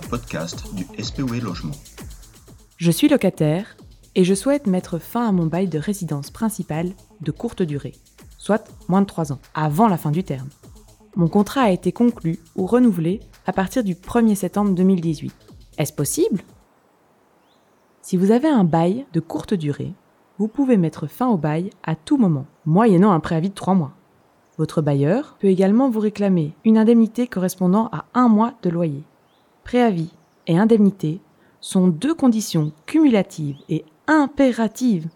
podcast du SPOE Logement. Je suis locataire et je souhaite mettre fin à mon bail de résidence principale de courte durée, soit moins de 3 ans, avant la fin du terme. Mon contrat a été conclu ou renouvelé à partir du 1er septembre 2018. Est-ce possible? Si vous avez un bail de courte durée, vous pouvez mettre fin au bail à tout moment, moyennant un préavis de 3 mois. Votre bailleur peut également vous réclamer une indemnité correspondant à un mois de loyer. Préavis et indemnité sont deux conditions cumulatives et impératives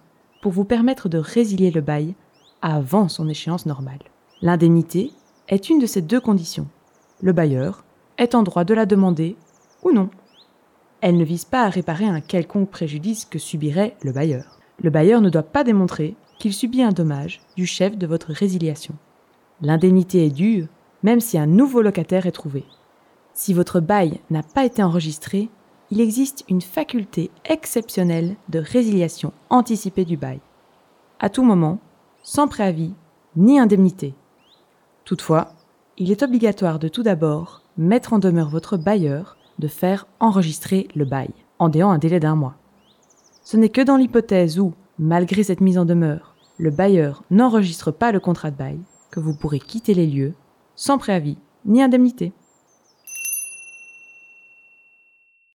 pour vous permettre de résilier le bail avant son échéance normale. L'indemnité est une de ces deux conditions. Le bailleur est en droit de la demander ou non. Elle ne vise pas à réparer un quelconque préjudice que subirait le bailleur. Le bailleur ne doit pas démontrer qu'il subit un dommage du chef de votre résiliation. L'indemnité est due même si un nouveau locataire est trouvé. Si votre bail n'a pas été enregistré, il existe une faculté exceptionnelle de résiliation anticipée du bail. À tout moment, sans préavis ni indemnité. Toutefois, il est obligatoire de tout d'abord mettre en demeure votre bailleur de faire enregistrer le bail, en déant un délai d'un mois. Ce n'est que dans l'hypothèse où, malgré cette mise en demeure, le bailleur n'enregistre pas le contrat de bail que vous pourrez quitter les lieux sans préavis ni indemnité.